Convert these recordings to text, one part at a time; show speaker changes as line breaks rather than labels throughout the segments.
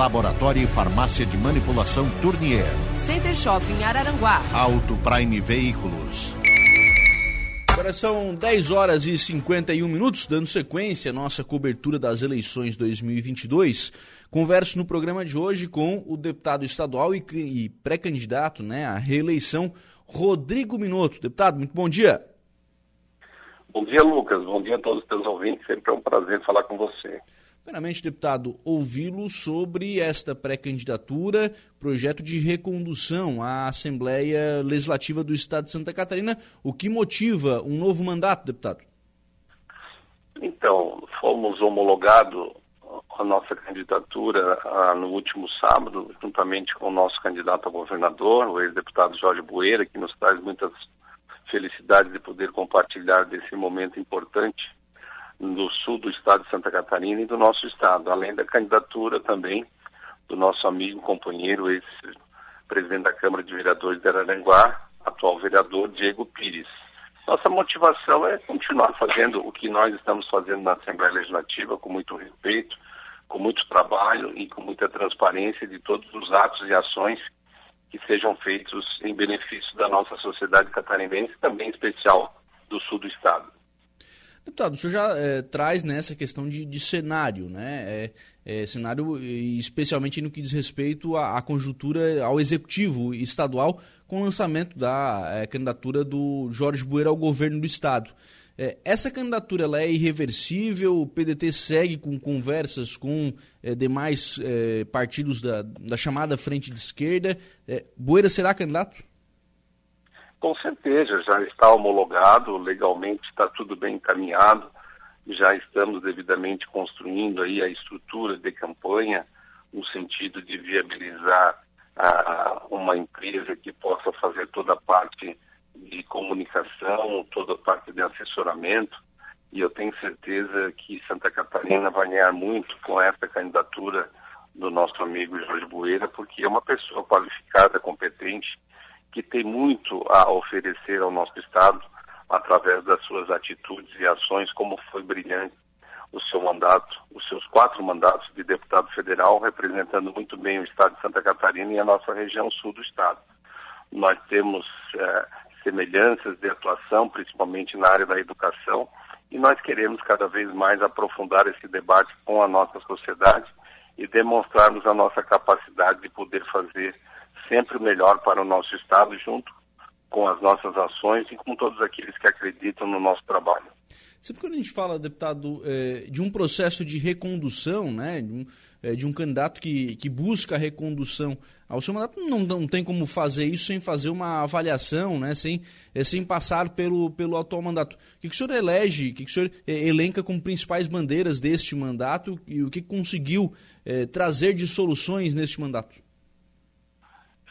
Laboratório e Farmácia de Manipulação Tournier.
Center Shopping Araranguá.
Auto Prime Veículos.
Agora são 10 horas e 51 minutos, dando sequência à nossa cobertura das eleições 2022. Converso no programa de hoje com o deputado estadual e, e pré-candidato né, à reeleição, Rodrigo Minotto. Deputado, muito bom dia.
Bom dia, Lucas. Bom dia a todos os teus ouvintes. Sempre é um prazer falar com você.
Primeiramente, deputado, ouvi-lo sobre esta pré-candidatura, projeto de recondução à Assembleia Legislativa do Estado de Santa Catarina. O que motiva um novo mandato, deputado?
Então, fomos homologados a nossa candidatura ah, no último sábado, juntamente com o nosso candidato a governador, o ex-deputado Jorge Bueira, que nos traz muitas felicidades de poder compartilhar desse momento importante do sul do estado de Santa Catarina e do nosso estado, além da candidatura também do nosso amigo, companheiro, ex-presidente da Câmara de Vereadores de Araranguá, atual vereador Diego Pires. Nossa motivação é continuar fazendo o que nós estamos fazendo na Assembleia Legislativa, com muito respeito, com muito trabalho e com muita transparência de todos os atos e ações que sejam feitos em benefício da nossa sociedade catarinense, também em especial do sul do estado.
Deputado, o senhor já é, traz nessa né, questão de, de, cenário, né? É, é, cenário especialmente no que diz respeito à, à, conjuntura ao executivo estadual com o lançamento da candidatura do Jorge Bueira ao governo do estado. essa candidatura ela é irreversível? O PDT segue com conversas com demais partidos da, da, chamada frente de esquerda? Bueira será candidato?
Com certeza, já está homologado, legalmente está tudo bem encaminhado, já estamos devidamente construindo aí a estrutura de campanha no sentido de viabilizar a, uma empresa que possa fazer toda a parte de comunicação, toda a parte de assessoramento, e eu tenho certeza que Santa Catarina vai ganhar muito com essa candidatura do nosso amigo Jorge Bueira, porque é uma pessoa qualificada, competente, que tem muito a oferecer ao nosso Estado através das suas atitudes e ações, como foi brilhante o seu mandato, os seus quatro mandatos de deputado federal, representando muito bem o Estado de Santa Catarina e a nossa região sul do Estado. Nós temos eh, semelhanças de atuação, principalmente na área da educação, e nós queremos cada vez mais aprofundar esse debate com a nossa sociedade e demonstrarmos a nossa capacidade de poder fazer sempre o melhor para o nosso Estado, junto com as nossas ações e com todos aqueles que acreditam no nosso trabalho.
Sempre quando a gente fala, deputado, é, de um processo de recondução, né, de um, é, de um candidato que, que busca a recondução ao seu mandato, não, não tem como fazer isso sem fazer uma avaliação, né, sem, é, sem passar pelo, pelo atual mandato. O que, que o senhor elege, o que, que o senhor elenca como principais bandeiras deste mandato e o que conseguiu trazer de soluções neste mandato?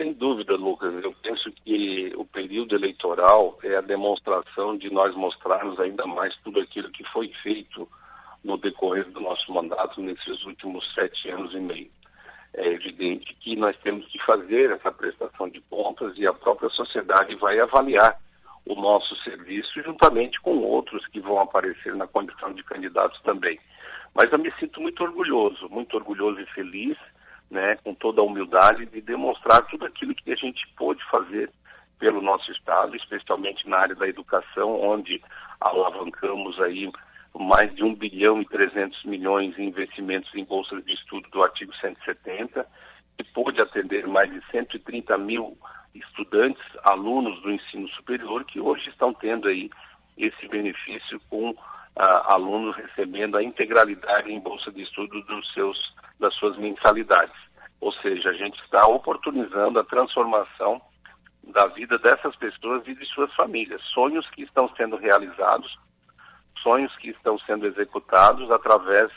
Sem dúvida, Lucas. Eu penso que o período eleitoral é a demonstração de nós mostrarmos ainda mais tudo aquilo que foi feito no decorrer do nosso mandato nesses últimos sete anos e meio. É evidente que nós temos que fazer essa prestação de contas e a própria sociedade vai avaliar o nosso serviço juntamente com outros que vão aparecer na condição de candidatos também. Mas eu me sinto muito orgulhoso, muito orgulhoso e feliz né, com toda a humildade, de demonstrar tudo aquilo que a gente pôde fazer pelo nosso Estado, especialmente na área da educação, onde alavancamos aí mais de 1 bilhão e 300 milhões em investimentos em bolsas de estudo do artigo 170, que pôde atender mais de 130 mil estudantes, alunos do ensino superior, que hoje estão tendo aí esse benefício com ah, alunos recebendo a integralidade em bolsa de estudo dos seus das suas mensalidades. Ou seja, a gente está oportunizando a transformação da vida dessas pessoas e de suas famílias. Sonhos que estão sendo realizados, sonhos que estão sendo executados através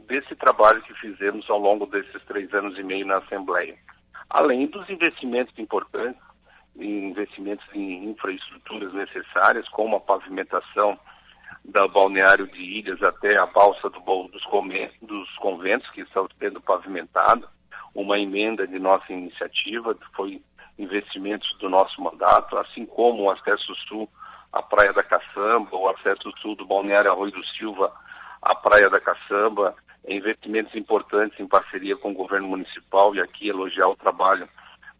desse trabalho que fizemos ao longo desses três anos e meio na Assembleia. Além dos investimentos importantes, investimentos em infraestruturas necessárias, como a pavimentação da balneário de Ilhas até a balsa do, dos, dos conventos que estão sendo pavimentados, uma emenda de nossa iniciativa, foi investimentos do nosso mandato, assim como o acesso sul à Praia da Caçamba, o acesso sul do Balneário Arroio do Silva à Praia da Caçamba, investimentos importantes em parceria com o governo municipal e aqui elogiar o trabalho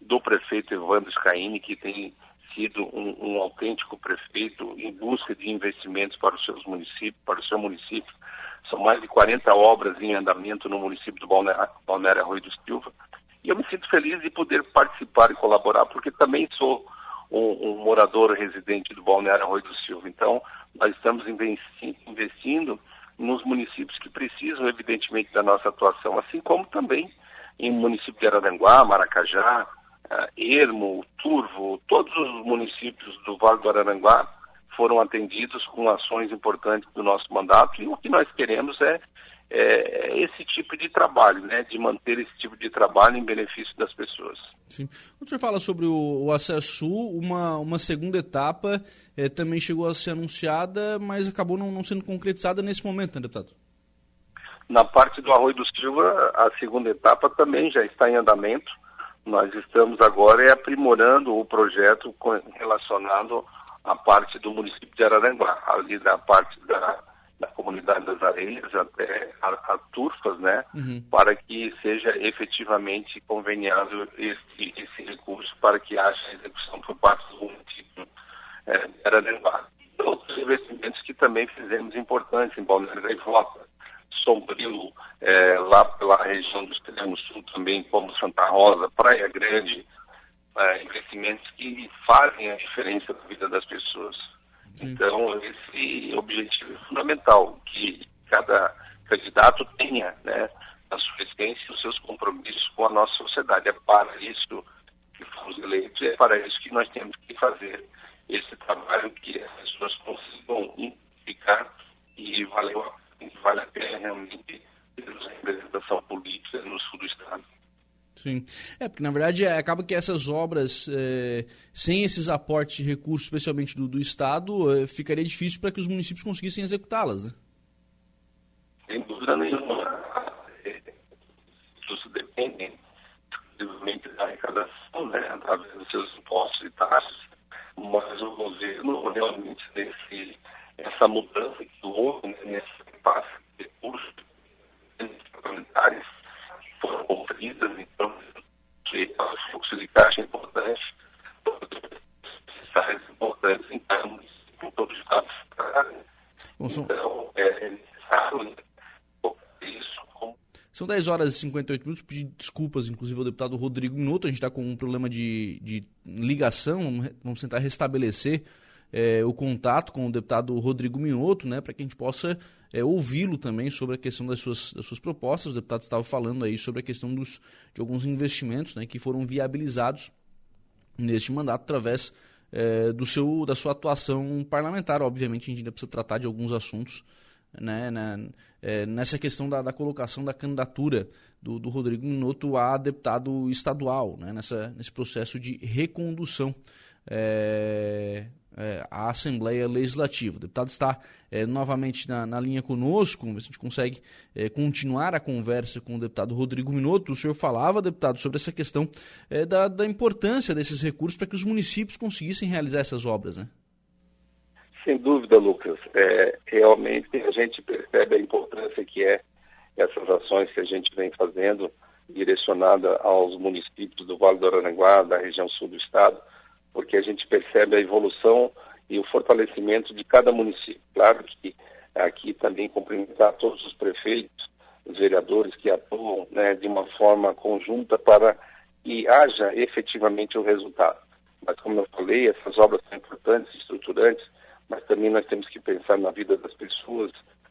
do prefeito Evandro Scaini, que tem sido um, um, autêntico prefeito em busca de investimentos para os seus municípios, para o seu município. São mais de 40 obras em andamento no município do Balneário, Arroio do Silva. E eu me sinto feliz de poder participar e colaborar, porque também sou um, um morador residente do Balneário Arroio do Silva. Então, nós estamos investindo nos municípios que precisam, evidentemente, da nossa atuação, assim como também em município de Araranguá, Maracajá, Ermo, Turvo, todos os municípios do Vale do Araranguá foram atendidos com ações importantes do nosso mandato e o que nós queremos é, é esse tipo de trabalho, né, de manter esse tipo de trabalho em benefício das pessoas.
Sim. Quando o senhor fala sobre o, o acesso sul, uma, uma segunda etapa é, também chegou a ser anunciada, mas acabou não, não sendo concretizada nesse momento, né, deputado?
Na parte do Arroio do Silva, a segunda etapa também já está em andamento. Nós estamos agora é aprimorando o projeto relacionado à parte do município de Araranguá, ali da parte da, da comunidade das areias até a, a Turfas, né, uhum. para que seja efetivamente conveniado esse, esse recurso para que haja execução por parte do município é, de Araranguá. Outros investimentos que também fizemos importantes em Balneário da Ivota, Sombrio, é, lá pela região do extremo sul também, como Santa Rosa, Praia Grande, é, investimentos que fazem a diferença na vida das pessoas. Sim. Então, esse objetivo é fundamental, que cada candidato tenha né, a sua essência os seus compromissos com a nossa sociedade. É para isso que fomos eleitos, é para isso que nós temos que fazer esse trabalho que as pessoas consigam identificar e valeu a vale a pena realmente termos a representação política no sul do estado.
Sim. É, porque na verdade é, acaba que essas obras, é, sem esses aportes de recursos, especialmente do, do Estado, é, ficaria difícil para que os municípios conseguissem executá-las. Né?
Sem dúvida nenhuma. Isso depende exclusivamente da arrecadação, né, através dos seus impostos e taxas, mas o governo realmente nesse, essa mudança que houve né, nesse passa de recursos parlamentares foram conferidas, então, que o fluxo de caixa é importante, necessários importantes em termos de todo o Estado. Então, é necessário né, isso.
São 10 horas e 58 minutos. Pedir desculpas, inclusive, ao deputado Rodrigo Minuto. A gente está com um problema de, de ligação. Vamos tentar restabelecer é, o contato com o deputado Rodrigo Minotto, né, para que a gente possa é, ouvi-lo também sobre a questão das suas, das suas propostas. O deputado estava falando aí sobre a questão dos, de alguns investimentos né, que foram viabilizados neste mandato através é, do seu, da sua atuação parlamentar. Obviamente, a gente ainda precisa tratar de alguns assuntos né, né é, nessa questão da, da, colocação da candidatura do, do Rodrigo Minotto a deputado estadual, né, nessa, nesse processo de recondução. É, é, a Assembleia Legislativa. O deputado está é, novamente na, na, linha conosco, a gente consegue é, continuar a conversa com o deputado Rodrigo Minotto. O senhor falava, deputado, sobre essa questão é, da, da, importância desses recursos para que os municípios conseguissem realizar essas obras, né?
Sem dúvida, Lucas. É, realmente a gente percebe a importância que é essas ações que a gente vem fazendo direcionada aos municípios do Vale do Aranguá, da região sul do estado, porque a gente percebe a evolução e o fortalecimento de cada município. Claro que aqui também cumprimentar todos os prefeitos, os vereadores que atuam né, de uma forma conjunta para que haja efetivamente o resultado. Mas como eu falei, essas obras são importantes, estruturantes, mas também nós temos que pensar na vida das pessoas,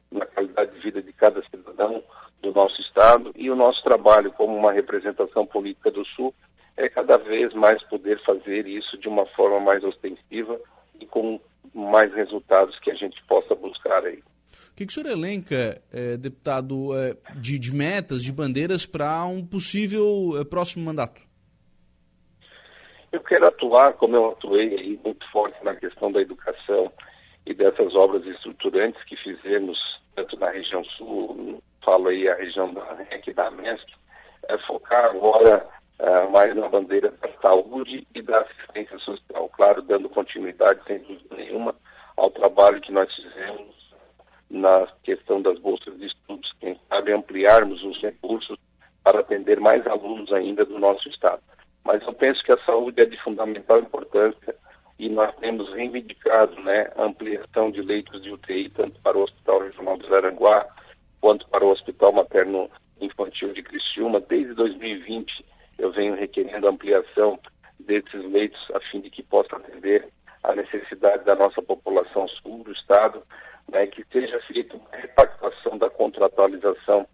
na qualidade de vida de cada cidadão do nosso estado e o nosso trabalho como uma representação política do Sul é cada vez mais poder fazer isso de uma forma mais ostensiva e com mais resultados que a gente possa buscar aí.
O que, que o senhor elenca, é, deputado, é, de, de, metas, de bandeiras para um possível é, próximo mandato?
Eu quero atuar, como eu atuei aí, muito forte na questão da educação e dessas obras estruturantes que fizemos, tanto na região sul, falo aí a região da REC e da MESC, é focar agora uh, mais na bandeira da saúde e da assistência social. Claro, dando continuidade, sem dúvida nenhuma, ao trabalho que nós fizemos na questão das bolsas de estudos, quem sabe ampliarmos os recursos para atender mais alunos ainda do nosso Estado. Mas eu penso que a saúde é de fundamental importância reivindicado né, a ampliação de leitos de UTI, tanto para o Hospital Regional do Zaranguá, quanto para o Hospital Materno Infantil de Criciúma. Desde 2020 eu venho requerendo ampliação desses leitos a fim de que possa atender a necessidade da nossa população sul do Estado né, que seja feita uma repactuação da contratualização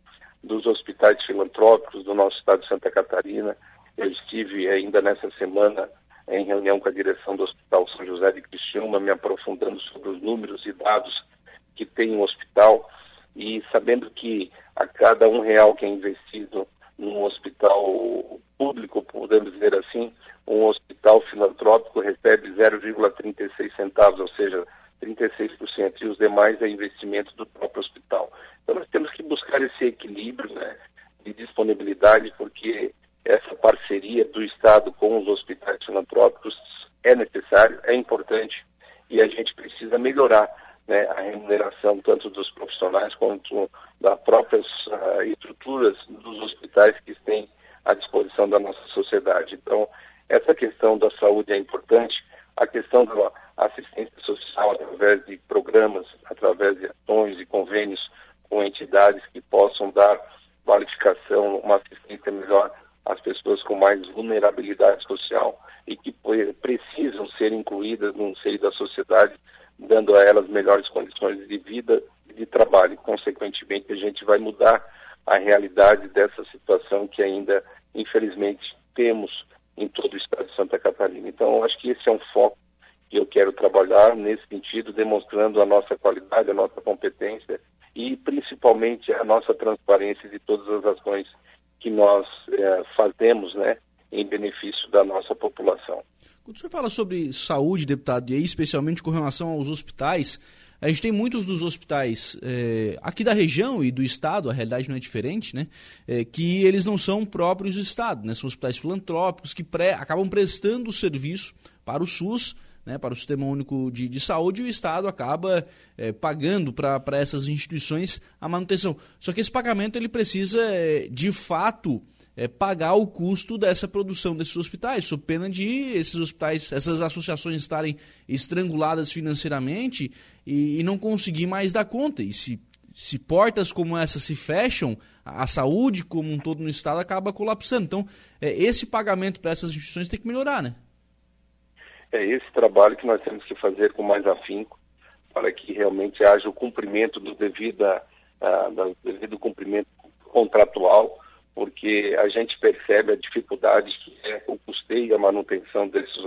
dos hospitais filantrópicos do nosso estado de Santa Catarina. Eu estive ainda nessa semana em reunião com a direção do Hospital São José de Criciúma, me aprofundando sobre os números e dados que tem o hospital e sabendo que a cada um real que é investido num hospital público, podemos dizer assim, um hospital filantrópico recebe 0,36 centavos, ou seja, 36%, e os demais é investimento do próprio hospital. Então nós temos que buscar esse equilíbrio né, de disponibilidade, porque essa parceria do Estado com os hospitais filantrópicos é necessário, é importante, e a gente precisa melhorar né, a remuneração tanto dos profissionais quanto das próprias uh, estruturas dos hospitais que têm à disposição da nossa sociedade. Então, essa questão da saúde é importante, a questão da assistência social através de programas, através de ações e convênios com entidades que possam dar qualificação, uma assistência melhor às pessoas com mais vulnerabilidade social e que precisam ser incluídas no seio da sociedade, dando a elas melhores condições de vida e de trabalho. Consequentemente, a gente vai mudar a realidade dessa situação que ainda, infelizmente, temos em todo o estado de Santa Catarina. Então, acho que esse é um foco que eu quero trabalhar nesse sentido, demonstrando a nossa qualidade, a nossa competência e principalmente a nossa transparência de todas as ações que nós é, fazemos, né, em benefício da nossa população.
Quando o senhor fala sobre saúde, deputado, e aí especialmente com relação aos hospitais, a gente tem muitos dos hospitais é, aqui da região e do estado, a realidade não é diferente, né? É, que eles não são próprios do estado, né? São hospitais filantrópicos que pré, acabam prestando serviço para o SUS, né, para o Sistema Único de, de Saúde, e o Estado acaba é, pagando para essas instituições a manutenção. Só que esse pagamento ele precisa, é, de fato, é, pagar o custo dessa produção desses hospitais, sob pena de esses hospitais, essas associações estarem estranguladas financeiramente e, e não conseguir mais dar conta. E se, se portas como essa se fecham, a saúde como um todo no Estado acaba colapsando. Então, é, esse pagamento para essas instituições tem que melhorar, né?
É esse trabalho que nós temos que fazer com mais afinco para que realmente haja o cumprimento do devido, uh, do devido cumprimento contratual porque a gente percebe a dificuldade que é o custeio e a manutenção desses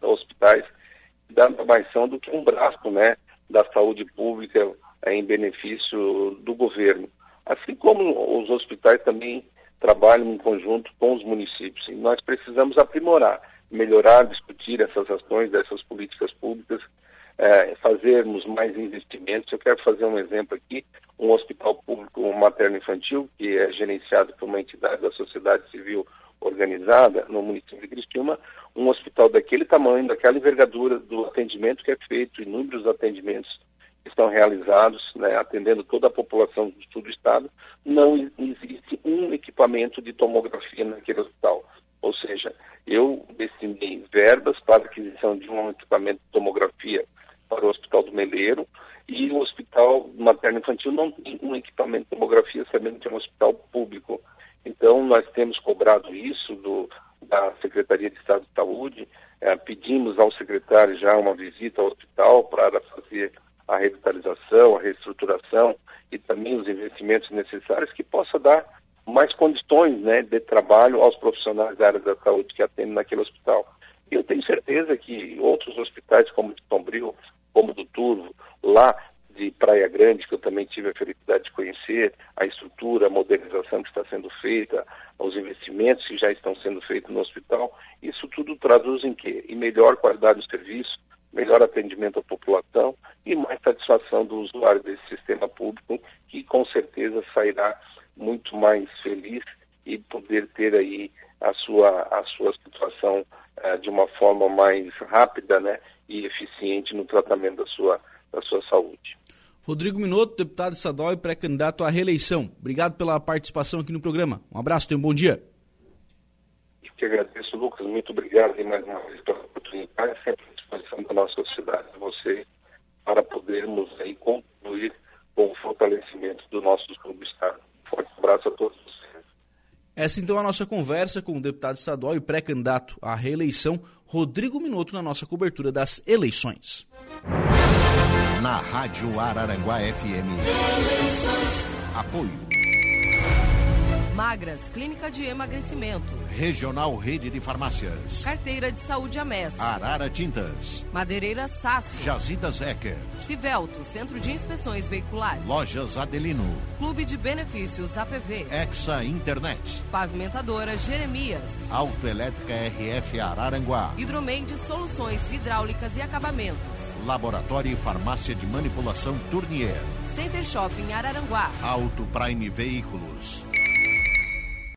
hospitais, dando mais são do que um braço né, da saúde pública em benefício do governo. Assim como os hospitais também trabalham em conjunto com os municípios. E nós precisamos aprimorar, melhorar, discutir essas ações, dessas políticas públicas é, fazermos mais investimentos. Eu quero fazer um exemplo aqui, um hospital público materno-infantil, que é gerenciado por uma entidade da sociedade civil organizada no município de Cristina, um hospital daquele tamanho, daquela envergadura do atendimento que é feito, inúmeros atendimentos que estão realizados, né, atendendo toda a população do sul do estado, não existe um equipamento de tomografia naquele hospital. Ou seja, eu destinei verbas para aquisição de um equipamento de tomografia para o Hospital do Meleiro e o Hospital Materno-Infantil não tem um equipamento de tomografia, sabendo que é um hospital público. Então, nós temos cobrado isso do, da Secretaria de Estado de Saúde, é, pedimos ao secretário já uma visita ao hospital para fazer a revitalização, a reestruturação e também os investimentos necessários que possa dar mais condições né, de trabalho aos profissionais da área da saúde que atendem naquele hospital. Eu tenho certeza que outros hospitais, como de Sombrio, como do Turvo, lá de Praia Grande, que eu também tive a felicidade de conhecer, a estrutura, a modernização que está sendo feita, os investimentos que já estão sendo feitos no hospital, isso tudo traduz em quê? Em melhor qualidade do serviço, melhor atendimento à população e mais satisfação do usuário desse sistema público, que com certeza sairá muito mais feliz e poder ter aí a sua, a sua situação uh, de uma forma mais rápida né, e eficiente no tratamento da sua, da sua saúde.
Rodrigo Minotto, deputado estadual e pré-candidato à reeleição. Obrigado pela participação aqui no programa. Um abraço, tenha um bom dia.
Eu que agradeço, Lucas. Muito obrigado e mais uma vez pela oportunidade, sempre à disposição da nossa sociedade, de você, para podermos aí concluir com o fortalecimento do nosso do Estado. Forte abraço a todos vocês.
Essa então é a nossa conversa com o deputado estadual e pré-candidato à reeleição, Rodrigo Minuto, na nossa cobertura das eleições
na Rádio Araranguá FM. Apoio.
Magras, Clínica de Emagrecimento.
Regional Rede de Farmácias.
Carteira de Saúde Amessa.
Arara Tintas.
Madeireira Sasso.
Jazidas Ecker.
Civelto, Centro de Inspeções Veiculares.
Lojas Adelino.
Clube de Benefícios APV.
Exa Internet.
Pavimentadora Jeremias.
Autoelétrica RF Araranguá.
Hidromeide Soluções Hidráulicas e Acabamentos.
Laboratório e Farmácia de Manipulação Tournier.
Center Shopping Araranguá.
Auto Prime Veículos.